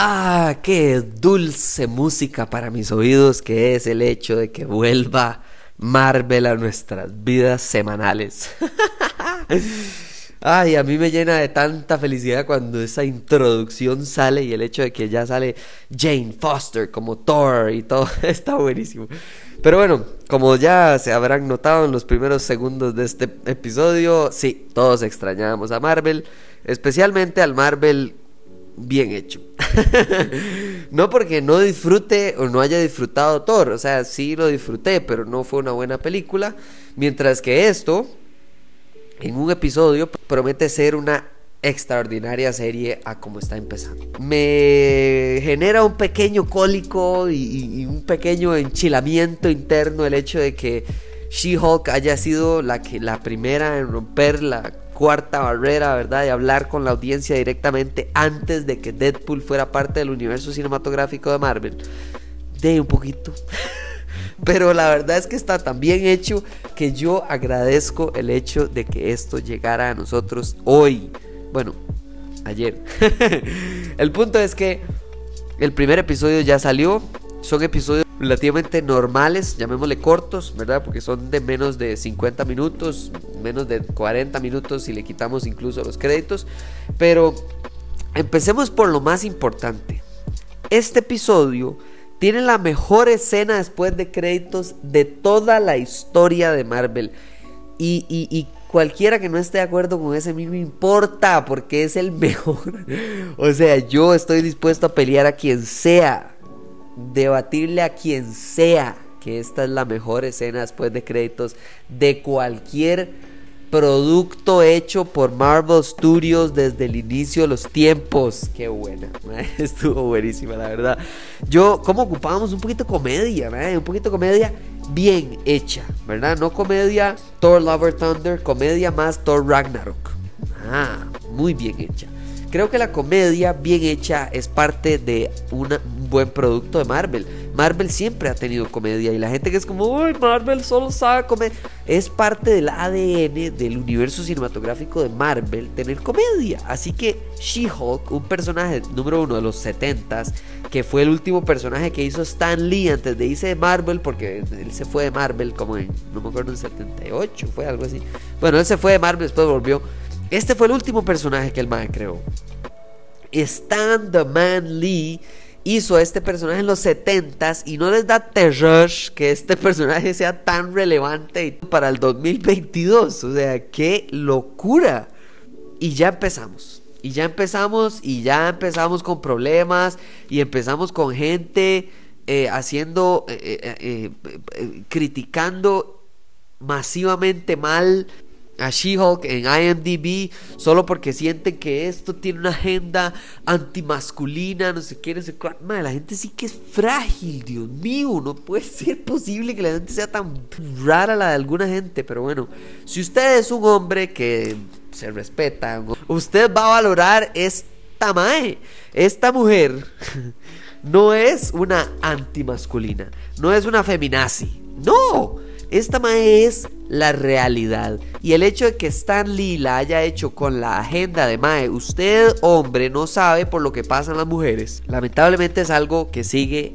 Ah, qué dulce música para mis oídos que es el hecho de que vuelva Marvel a nuestras vidas semanales. Ay, a mí me llena de tanta felicidad cuando esa introducción sale y el hecho de que ya sale Jane Foster como Thor y todo está buenísimo. Pero bueno, como ya se habrán notado en los primeros segundos de este episodio, sí, todos extrañábamos a Marvel, especialmente al Marvel bien hecho. no porque no disfrute o no haya disfrutado Thor, o sea, sí lo disfruté, pero no fue una buena película. Mientras que esto, en un episodio, promete ser una extraordinaria serie a como está empezando. Me genera un pequeño cólico y, y un pequeño enchilamiento interno el hecho de que She-Hulk haya sido la, que, la primera en romper la cuarta barrera, ¿verdad? De hablar con la audiencia directamente antes de que Deadpool fuera parte del universo cinematográfico de Marvel. De un poquito. Pero la verdad es que está tan bien hecho que yo agradezco el hecho de que esto llegara a nosotros hoy. Bueno, ayer. el punto es que el primer episodio ya salió. Son episodios relativamente normales, llamémosle cortos, ¿verdad? Porque son de menos de 50 minutos, menos de 40 minutos si le quitamos incluso los créditos. Pero empecemos por lo más importante. Este episodio tiene la mejor escena después de créditos de toda la historia de Marvel. Y, y, cualquiera que no esté de acuerdo con ese mismo importa porque es el mejor. o sea, yo estoy dispuesto a pelear a quien sea debatirle a quien sea que esta es la mejor escena después de créditos de cualquier producto hecho por Marvel Studios desde el inicio de los tiempos. Qué buena, estuvo buenísima, la verdad. Yo, como ocupábamos un poquito de comedia, un poquito de comedia bien hecha, ¿verdad? No comedia Thor Lover Thunder, comedia más Thor Ragnarok. Ah, muy bien hecha. Creo que la comedia bien hecha es parte de un buen producto de Marvel. Marvel siempre ha tenido comedia y la gente que es como, uy, Marvel solo sabe comer, es parte del ADN del universo cinematográfico de Marvel tener comedia. Así que She-Hulk, un personaje número uno de los 70s, que fue el último personaje que hizo Stan Lee antes de irse de Marvel, porque él se fue de Marvel como en, no me acuerdo, en 78, fue algo así. Bueno, él se fue de Marvel, después volvió. Este fue el último personaje que el man creó. Stan The Man Lee hizo a este personaje en los 70s y no les da terror que este personaje sea tan relevante para el 2022. O sea, qué locura. Y ya empezamos. Y ya empezamos y ya empezamos con problemas y empezamos con gente eh, haciendo, eh, eh, criticando masivamente mal a She-Hulk en IMDb solo porque sienten que esto tiene una agenda antimasculina, no sé qué, no sé cuál. la gente sí que es frágil, Dios mío. No puede ser posible que la gente sea tan rara la de alguna gente. Pero bueno, si usted es un hombre que se respeta, usted va a valorar esta mae. Esta mujer no es una antimasculina, no es una feminazi. No, esta mae es la realidad. Y el hecho de que Stan Lee la haya hecho con la agenda de Mae, usted hombre no sabe por lo que pasan las mujeres. Lamentablemente es algo que sigue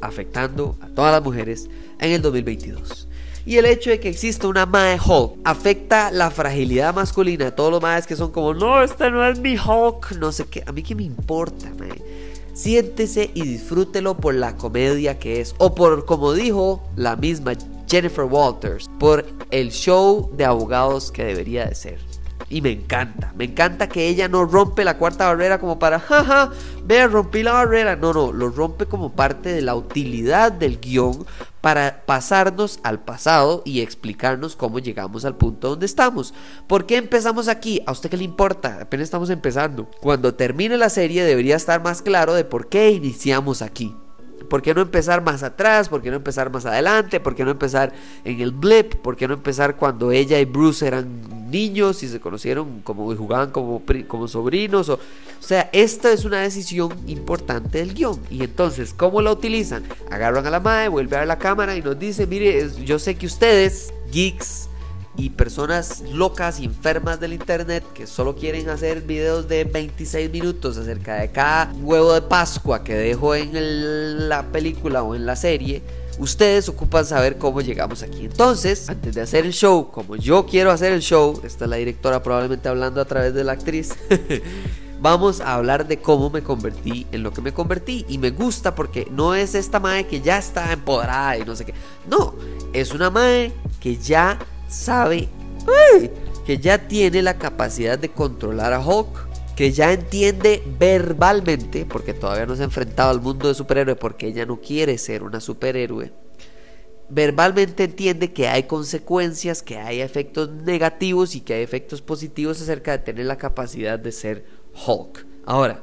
afectando a todas las mujeres en el 2022. Y el hecho de que exista una Mae Hulk afecta la fragilidad masculina de todos los Maes que son como, no, este no es mi Hulk, no sé qué. A mí que me importa, Mae. Siéntese y disfrútelo por la comedia que es. O por, como dijo la misma Jennifer Walters por el show de abogados que debería de ser. Y me encanta, me encanta que ella no rompe la cuarta barrera como para, jaja, vea, rompí la barrera. No, no, lo rompe como parte de la utilidad del guion para pasarnos al pasado y explicarnos cómo llegamos al punto donde estamos. ¿Por qué empezamos aquí? ¿A usted qué le importa? Apenas estamos empezando. Cuando termine la serie debería estar más claro de por qué iniciamos aquí. ¿Por qué no empezar más atrás? ¿Por qué no empezar más adelante? ¿Por qué no empezar en el blip? ¿Por qué no empezar cuando ella y Bruce eran niños y se conocieron como jugaban como, como sobrinos? O, sea, esta es una decisión importante del guion. Y entonces, ¿cómo la utilizan? Agarran a la madre, vuelve a la cámara y nos dice, mire, yo sé que ustedes, geeks, y personas locas y enfermas del internet que solo quieren hacer videos de 26 minutos acerca de cada huevo de Pascua que dejo en la película o en la serie. Ustedes ocupan saber cómo llegamos aquí. Entonces, antes de hacer el show, como yo quiero hacer el show, esta es la directora probablemente hablando a través de la actriz. vamos a hablar de cómo me convertí en lo que me convertí. Y me gusta porque no es esta mae que ya está empoderada y no sé qué. No, es una mae que ya sabe que ya tiene la capacidad de controlar a Hulk, que ya entiende verbalmente, porque todavía no se ha enfrentado al mundo de superhéroe, porque ella no quiere ser una superhéroe. Verbalmente entiende que hay consecuencias, que hay efectos negativos y que hay efectos positivos acerca de tener la capacidad de ser Hulk. Ahora,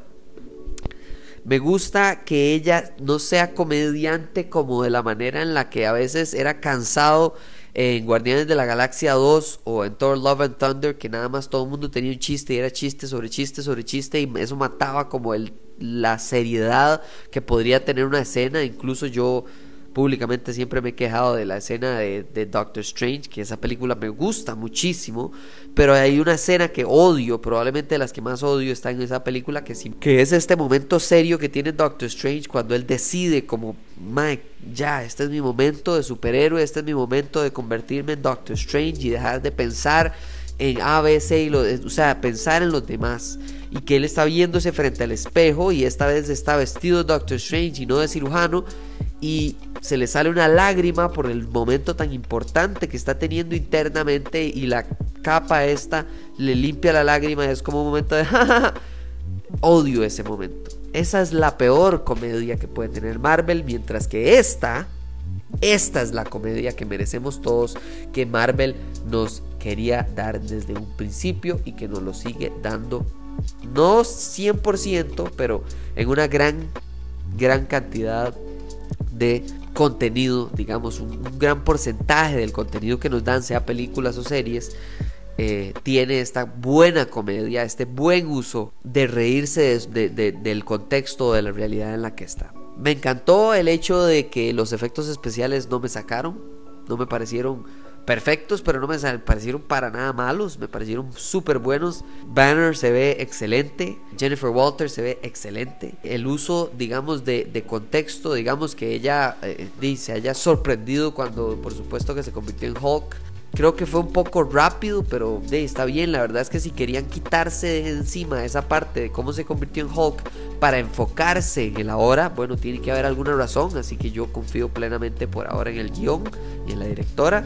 me gusta que ella no sea comediante como de la manera en la que a veces era cansado en Guardianes de la Galaxia 2 o en Thor Love and Thunder, que nada más todo el mundo tenía un chiste y era chiste sobre chiste sobre chiste y eso mataba como el, la seriedad que podría tener una escena. Incluso yo públicamente siempre me he quejado de la escena de, Doctor Strange, que esa película me gusta muchísimo, pero hay una escena que odio, probablemente de las que más odio está en esa película, que, que es este momento serio que tiene Doctor Strange cuando él decide como, Mike, ya, este es mi momento de superhéroe, este es mi momento de convertirme en Doctor Strange y dejar de pensar en A, B, C, y lo, o sea, pensar en los demás. Y que él está viéndose frente al espejo y esta vez está vestido de Doctor Strange y no de cirujano y se le sale una lágrima por el momento tan importante que está teniendo internamente y la capa esta le limpia la lágrima es como un momento de odio ese momento. Esa es la peor comedia que puede tener Marvel, mientras que esta, esta es la comedia que merecemos todos, que Marvel nos quería dar desde un principio y que nos lo sigue dando, no 100%, pero en una gran, gran cantidad de contenido, digamos, un, gran porcentaje del contenido que nos dan, sea películas o series, eh, tiene esta buena comedia, este buen uso de reírse del contexto de la realidad en la que está. Me encantó el hecho de que los efectos especiales no me sacaron, no me parecieron perfectos, pero no me parecieron para nada malos, me parecieron súper buenos. Banner se ve excelente, Jennifer Walter se ve excelente. El uso, digamos, de, contexto, digamos que ella eh, se haya sorprendido cuando, por supuesto, que se convirtió en Hulk. Creo que fue un poco rápido, pero está bien. La verdad es que si querían quitarse de encima esa parte de cómo se convirtió en Hulk para enfocarse en el ahora, bueno, tiene que haber alguna razón. Así que yo confío plenamente por ahora en el guion y en la directora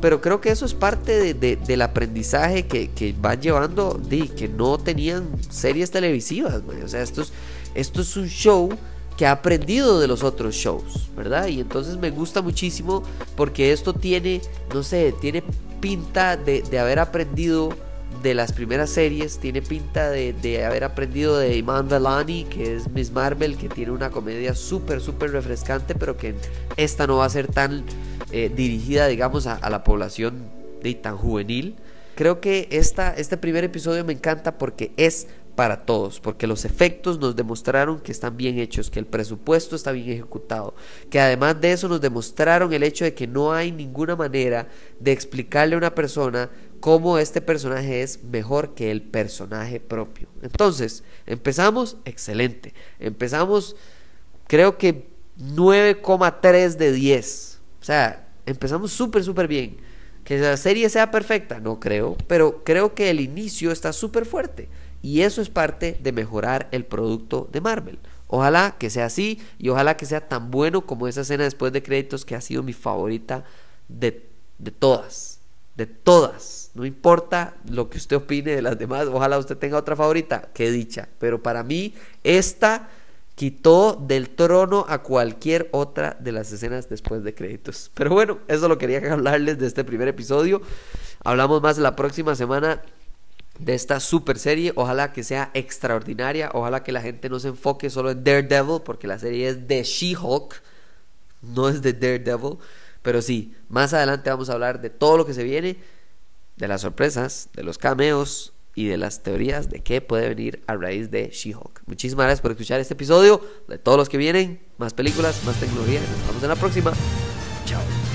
pero creo que eso es parte del aprendizaje que, que van llevando de que no tenían series televisivas. O sea, esto es, esto es un show que ha aprendido de los otros shows, ¿verdad? Y entonces me gusta muchísimo porque esto tiene, no sé, tiene pinta de, haber aprendido de las primeras series, tiene pinta de, de haber aprendido de Iman Vellani, que es Miss Marvel, que tiene una comedia súper, súper refrescante, pero que esta no va a ser tan eh, dirigida, digamos, a, la población de, tan juvenil. Creo que esta, este primer episodio me encanta porque es para todos, porque los efectos nos demostraron que están bien hechos, que el presupuesto está bien ejecutado, que además de eso nos demostraron el hecho de que no hay ninguna manera de explicarle a una persona cómo este personaje es mejor que el personaje propio. Entonces, empezamos, excelente. Empezamos, creo que 9,3 de 10 o sea, empezamos súper, súper bien. Que la serie sea perfecta, no creo, pero creo que el inicio está súper fuerte. Y eso es parte de mejorar el producto de Marvel. Ojalá que sea así y ojalá que sea tan bueno como esa escena después de créditos que ha sido mi favorita de, de todas. De todas. No importa lo que usted opine de las demás, ojalá usted tenga otra favorita, qué dicha. Pero para mí, esta quitó del trono a cualquier otra de las escenas después de créditos. Pero bueno, eso lo quería hablarles de este primer episodio. Hablamos más la próxima semana de esta super serie. Ojalá que sea extraordinaria. Ojalá que la gente no se enfoque solo en Daredevil, porque la serie es de She-Hulk, no es de Daredevil. Pero sí, más adelante vamos a hablar de todo lo que se viene, de las sorpresas, de los cameos y de las teorías de qué puede venir a raíz de She-Hulk. Muchísimas gracias por escuchar este episodio. De todos los que vienen, más películas, más tecnología. Nos vemos en la próxima. Chao.